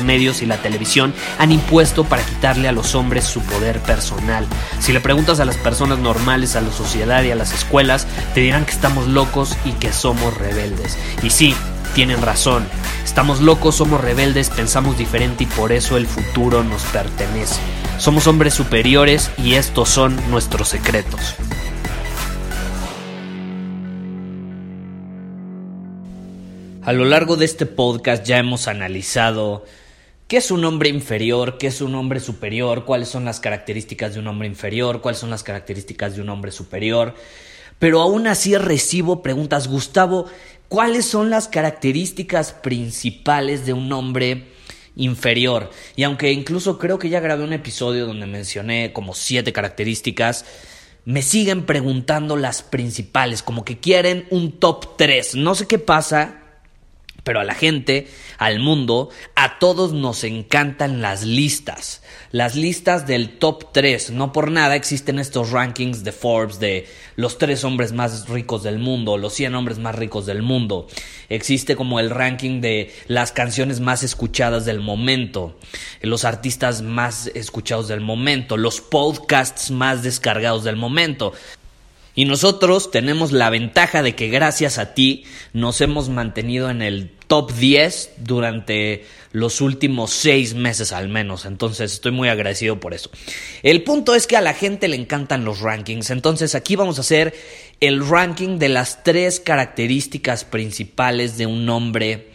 medios y la televisión han impuesto para quitarle a los hombres su poder personal. Si le preguntas a las personas normales, a la sociedad y a las escuelas, te dirán que estamos locos y que somos rebeldes. Y sí, tienen razón. Estamos locos, somos rebeldes, pensamos diferente y por eso el futuro nos pertenece. Somos hombres superiores y estos son nuestros secretos. A lo largo de este podcast ya hemos analizado qué es un hombre inferior, qué es un hombre superior, cuáles son las características de un hombre inferior, cuáles son las características de un hombre superior. Pero aún así recibo preguntas, Gustavo, ¿cuáles son las características principales de un hombre inferior? Y aunque incluso creo que ya grabé un episodio donde mencioné como siete características, me siguen preguntando las principales, como que quieren un top 3. No sé qué pasa, pero a la gente, al mundo, a todos nos encantan las listas. Las listas del top 3. No por nada existen estos rankings de Forbes de los tres hombres más ricos del mundo, los 100 hombres más ricos del mundo. Existe como el ranking de las canciones más escuchadas del momento, los artistas más escuchados del momento, los podcasts más descargados del momento. Y nosotros tenemos la ventaja de que gracias a ti nos hemos mantenido en el top 10 durante los últimos seis meses al menos. Entonces estoy muy agradecido por eso. El punto es que a la gente le encantan los rankings. Entonces aquí vamos a hacer el ranking de las tres características principales de un hombre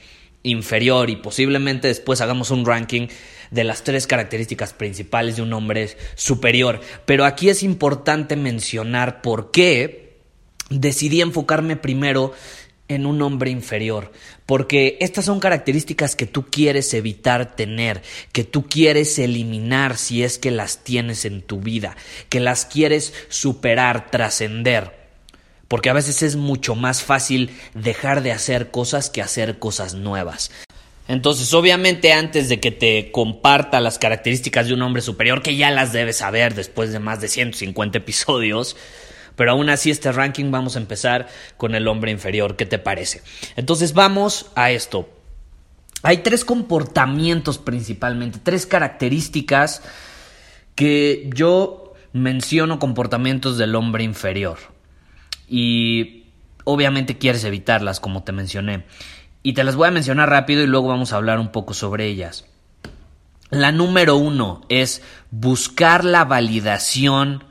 inferior y posiblemente después hagamos un ranking de las tres características principales de un hombre superior. Pero aquí es importante mencionar por qué decidí enfocarme primero en un hombre inferior, porque estas son características que tú quieres evitar tener, que tú quieres eliminar si es que las tienes en tu vida, que las quieres superar, trascender. Porque a veces es mucho más fácil dejar de hacer cosas que hacer cosas nuevas. Entonces, obviamente, antes de que te comparta las características de un hombre superior, que ya las debes saber después de más de 150 episodios, pero aún así este ranking vamos a empezar con el hombre inferior. ¿Qué te parece? Entonces, vamos a esto. Hay tres comportamientos principalmente, tres características que yo menciono comportamientos del hombre inferior. Y obviamente quieres evitarlas, como te mencioné y te las voy a mencionar rápido y luego vamos a hablar un poco sobre ellas. La número uno es buscar la validación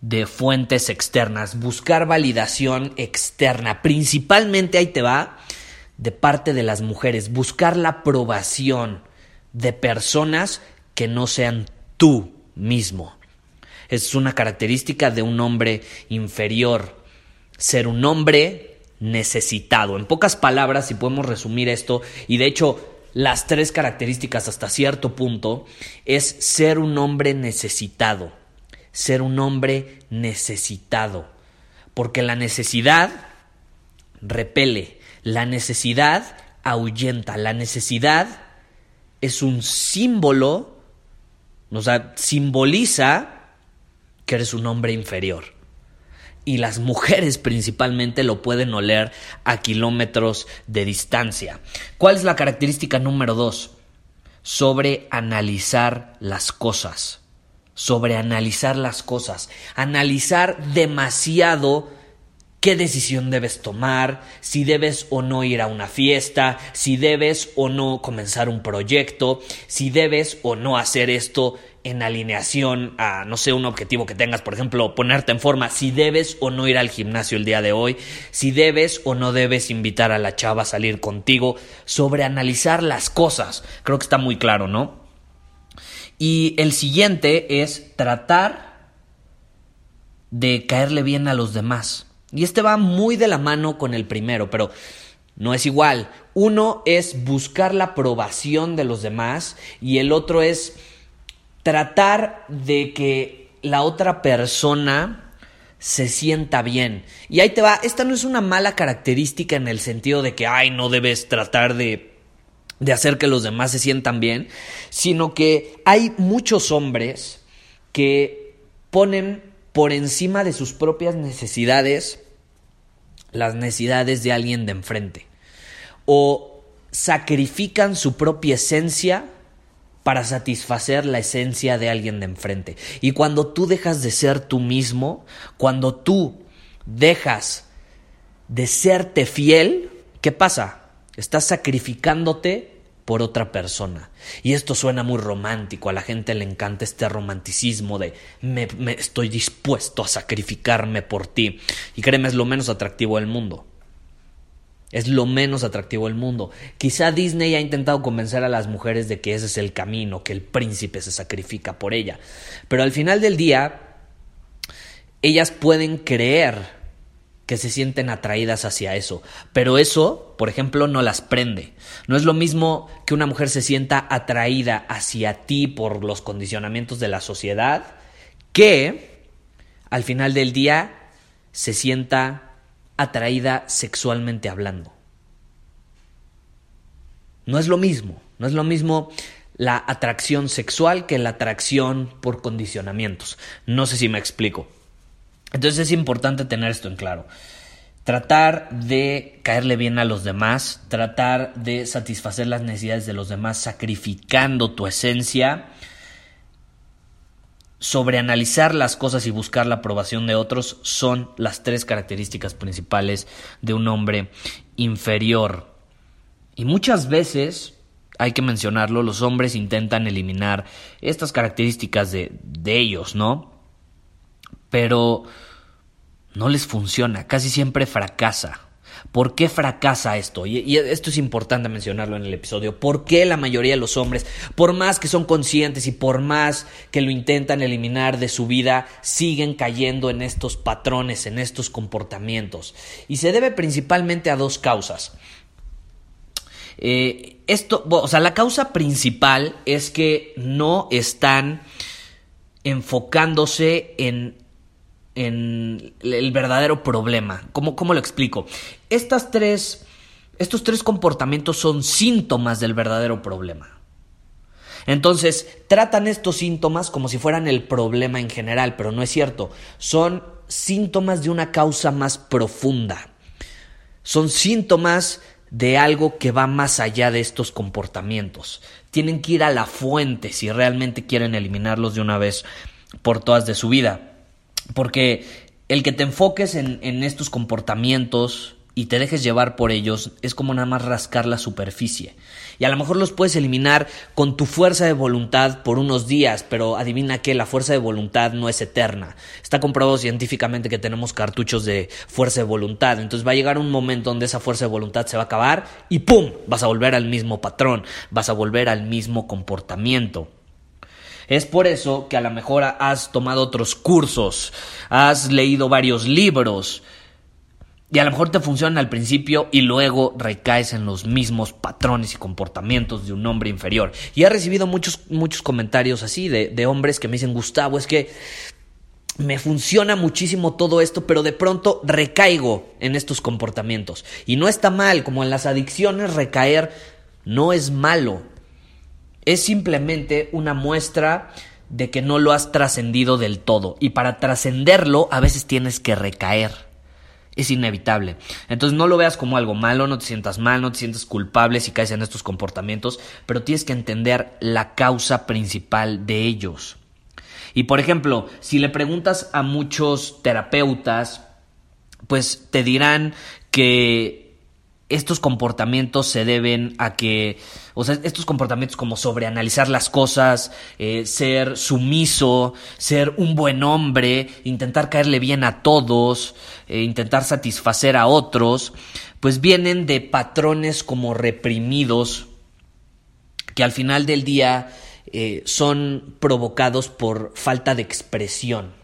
de fuentes externas, buscar validación externa, principalmente ahí te va de parte de las mujeres, buscar la aprobación de personas que no sean tú mismo. Es una característica de un hombre inferior, ser un hombre necesitado. En pocas palabras, si podemos resumir esto, y de hecho las tres características hasta cierto punto, es ser un hombre necesitado. Ser un hombre necesitado. Porque la necesidad repele, la necesidad ahuyenta, la necesidad es un símbolo, o sea, simboliza que eres un hombre inferior y las mujeres principalmente lo pueden oler a kilómetros de distancia. ¿Cuál es la característica número dos? Sobre analizar las cosas. Sobre analizar las cosas. Analizar demasiado qué decisión debes tomar, si debes o no ir a una fiesta, si debes o no comenzar un proyecto, si debes o no hacer esto en alineación a, no sé, un objetivo que tengas, por ejemplo, ponerte en forma, si debes o no ir al gimnasio el día de hoy, si debes o no debes invitar a la chava a salir contigo, sobre analizar las cosas. Creo que está muy claro, ¿no? Y el siguiente es tratar de caerle bien a los demás. Y este va muy de la mano con el primero, pero no es igual. Uno es buscar la aprobación de los demás y el otro es tratar de que la otra persona se sienta bien. Y ahí te va, esta no es una mala característica en el sentido de que, ay, no debes tratar de, de hacer que los demás se sientan bien, sino que hay muchos hombres que ponen por encima de sus propias necesidades las necesidades de alguien de enfrente. O sacrifican su propia esencia para satisfacer la esencia de alguien de enfrente. Y cuando tú dejas de ser tú mismo, cuando tú dejas de serte fiel, ¿qué pasa? Estás sacrificándote por otra persona. Y esto suena muy romántico, a la gente le encanta este romanticismo de me, estoy dispuesto a sacrificarme por ti. Y créeme, es lo menos atractivo del mundo. Es lo menos atractivo del mundo. Quizá Disney ha intentado convencer a las mujeres de que ese es el camino, que el príncipe se sacrifica por ella. Pero al final del día, ellas pueden creer que se sienten atraídas hacia eso. Pero eso, por ejemplo, no las prende. No es lo mismo que una mujer se sienta atraída hacia ti por los condicionamientos de la sociedad que al final del día se sienta atraída sexualmente hablando. No es lo mismo, no es lo mismo la atracción sexual que la atracción por condicionamientos. No sé si me explico. Entonces es importante tener esto en claro. Tratar de caerle bien a los demás, tratar de satisfacer las necesidades de los demás sacrificando tu esencia, sobreanalizar las cosas y buscar la aprobación de otros son las tres características principales de un hombre inferior. Y muchas veces, hay que mencionarlo, los hombres intentan eliminar estas características de, de ellos, ¿no? Pero no les funciona, casi siempre fracasa. ¿Por qué fracasa esto? Y, esto es importante mencionarlo en el episodio. ¿Por qué la mayoría de los hombres, por más que son conscientes y por más que lo intentan eliminar de su vida, siguen cayendo en estos patrones, en estos comportamientos? Y se debe principalmente a dos causas. Eh, esto, o sea, la causa principal es que no están enfocándose en en el verdadero problema. ¿Cómo, cómo lo explico? Estas tres, estos tres comportamientos son síntomas del verdadero problema. Entonces, tratan estos síntomas como si fueran el problema en general, pero no es cierto. Son síntomas de una causa más profunda. Son síntomas de algo que va más allá de estos comportamientos. Tienen que ir a la fuente si realmente quieren eliminarlos de una vez por todas de su vida. Porque el que te enfoques en, estos comportamientos y te dejes llevar por ellos es como nada más rascar la superficie. Y a lo mejor los puedes eliminar con tu fuerza de voluntad por unos días, pero adivina que la fuerza de voluntad no es eterna. Está comprobado científicamente que tenemos cartuchos de fuerza de voluntad. Entonces va a llegar un momento donde esa fuerza de voluntad se va a acabar y ¡pum! Vas a volver al mismo patrón, vas a volver al mismo comportamiento. Es por eso que a lo mejor has tomado otros cursos, has leído varios libros y a lo mejor te funcionan al principio y luego recaes en los mismos patrones y comportamientos de un hombre inferior. Y he recibido muchos, muchos comentarios así de, de hombres que me dicen, Gustavo, es que me funciona muchísimo todo esto, pero de pronto recaigo en estos comportamientos. Y no está mal, como en las adicciones, recaer no es malo es simplemente una muestra de que no lo has trascendido del todo. Y para trascenderlo a veces tienes que recaer. Es inevitable. Entonces no lo veas como algo malo, no te sientas mal, no te sientas culpable si caes en estos comportamientos, pero tienes que entender la causa principal de ellos. Y por ejemplo, si le preguntas a muchos terapeutas, pues te dirán que estos comportamientos se deben a que, o sea, estos comportamientos como sobreanalizar las cosas, eh, ser sumiso, ser un buen hombre, intentar caerle bien a todos, eh, intentar satisfacer a otros, pues vienen de patrones como reprimidos que al final del día eh, son provocados por falta de expresión.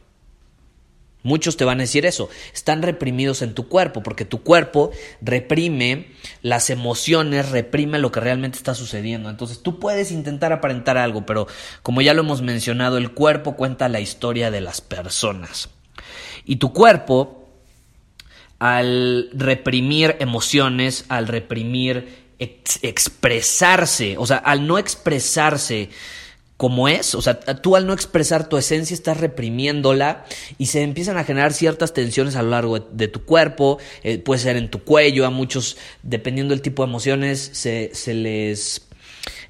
Muchos te van a decir eso, están reprimidos en tu cuerpo, porque tu cuerpo reprime las emociones, reprime lo que realmente está sucediendo. Entonces tú puedes intentar aparentar algo, pero como ya lo hemos mencionado, el cuerpo cuenta la historia de las personas. Y tu cuerpo, al reprimir emociones, al reprimir expresarse, o sea, al no expresarse, como es, o sea, tú al no expresar tu esencia estás reprimiéndola y se empiezan a generar ciertas tensiones a lo largo de, tu cuerpo, eh, puede ser en tu cuello, a muchos, dependiendo del tipo de emociones, se, se les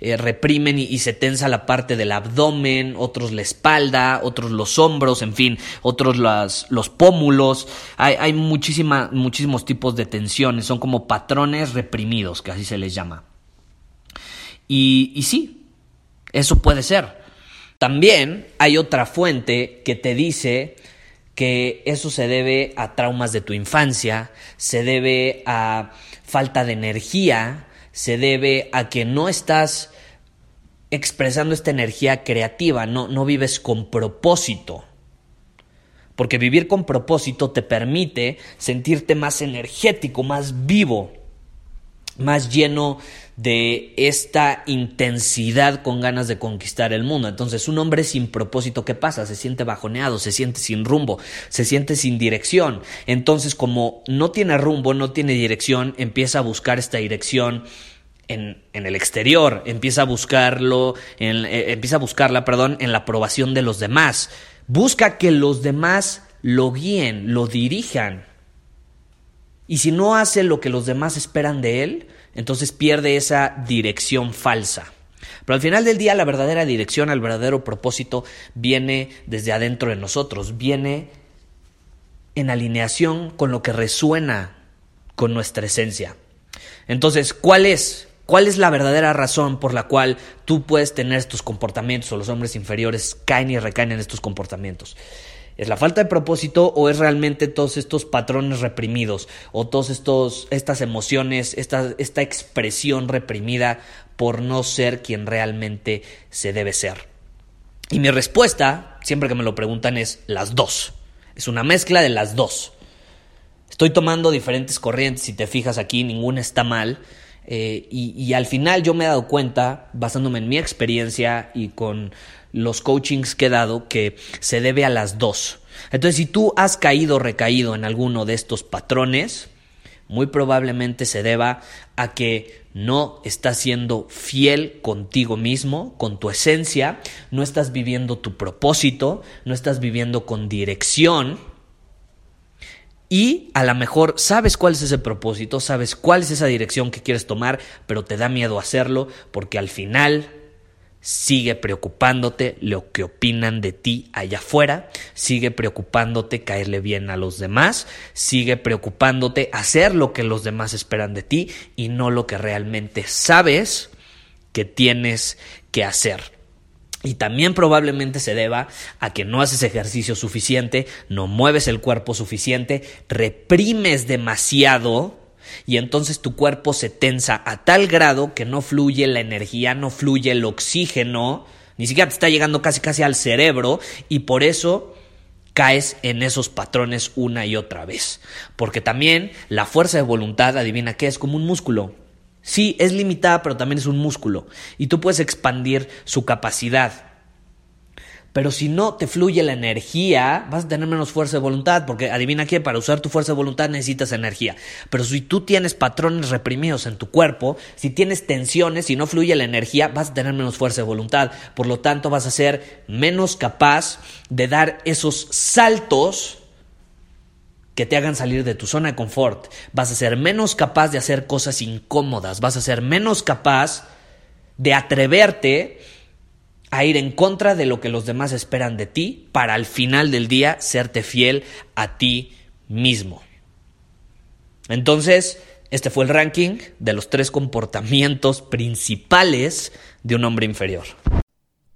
eh, reprimen y, se tensa la parte del abdomen, otros la espalda, otros los hombros, en fin, otros los pómulos, hay, hay muchísimos tipos de tensiones, son como patrones reprimidos, que así se les llama. Y, y sí, eso puede ser. También hay otra fuente que te dice que eso se debe a traumas de tu infancia, se debe a falta de energía, se debe a que no estás expresando esta energía creativa, no, no vives con propósito. Porque vivir con propósito te permite sentirte más energético, más vivo más lleno de esta intensidad con ganas de conquistar el mundo. Entonces, un hombre sin propósito, ¿qué pasa? Se siente bajoneado, se siente sin rumbo, se siente sin dirección. Entonces, como no tiene rumbo, no tiene dirección, empieza a buscar esta dirección en, en, el exterior, empieza a buscarlo, en, eh, empieza a buscarla, perdón, en la aprobación de los demás. Busca que los demás lo guíen, lo dirijan. Y si no hace lo que los demás esperan de él, entonces pierde esa dirección falsa. Pero al final del día la verdadera dirección, el verdadero propósito viene desde adentro de nosotros, viene en alineación con lo que resuena con nuestra esencia. Entonces, ¿cuál es? ¿Cuál es la verdadera razón por la cual tú puedes tener estos comportamientos o los hombres inferiores caen y recaen en estos comportamientos? ¿Es la falta de propósito o es realmente todos estos patrones reprimidos o todas estas emociones, esta, esta expresión reprimida por no ser quien realmente se debe ser? Y mi respuesta, siempre que me lo preguntan, es las dos. Es una mezcla de las dos. Estoy tomando diferentes corrientes, si te fijas aquí, ninguna está mal. Eh, y, y, al final yo me he dado cuenta, basándome en mi experiencia y con los coachings que he dado que se debe a las dos. Entonces, si tú has caído o recaído en alguno de estos patrones, muy probablemente se deba a que no estás siendo fiel contigo mismo, con tu esencia, no estás viviendo tu propósito, no estás viviendo con dirección. Y a lo mejor sabes cuál es ese propósito, sabes cuál es esa dirección que quieres tomar, pero te da miedo hacerlo porque al final Sigue preocupándote lo que opinan de ti allá afuera, sigue preocupándote caerle bien a los demás, sigue preocupándote hacer lo que los demás esperan de ti y no lo que realmente sabes que tienes que hacer. Y también probablemente se deba a que no haces ejercicio suficiente, no mueves el cuerpo suficiente, reprimes demasiado y entonces tu cuerpo se tensa a tal grado que no fluye la energía, no fluye el oxígeno, ni siquiera te está llegando casi casi al cerebro y por eso caes en esos patrones una y otra vez. Porque también la fuerza de voluntad, adivina qué, es como un músculo. Sí, es limitada, pero también es un músculo. Y tú puedes expandir su capacidad. Pero si no te fluye la energía, vas a tener menos fuerza de voluntad, porque adivina qué, para usar tu fuerza de voluntad necesitas energía. Pero si tú tienes patrones reprimidos en tu cuerpo, si tienes tensiones, si no fluye la energía, vas a tener menos fuerza de voluntad. Por lo tanto, vas a ser menos capaz de dar esos saltos que te hagan salir de tu zona de confort. Vas a ser menos capaz de hacer cosas incómodas, vas a ser menos capaz de atreverte a ir en contra de lo que los demás esperan de ti para al final del día serte fiel a ti mismo. Entonces, este fue el ranking de los tres comportamientos principales de un hombre inferior.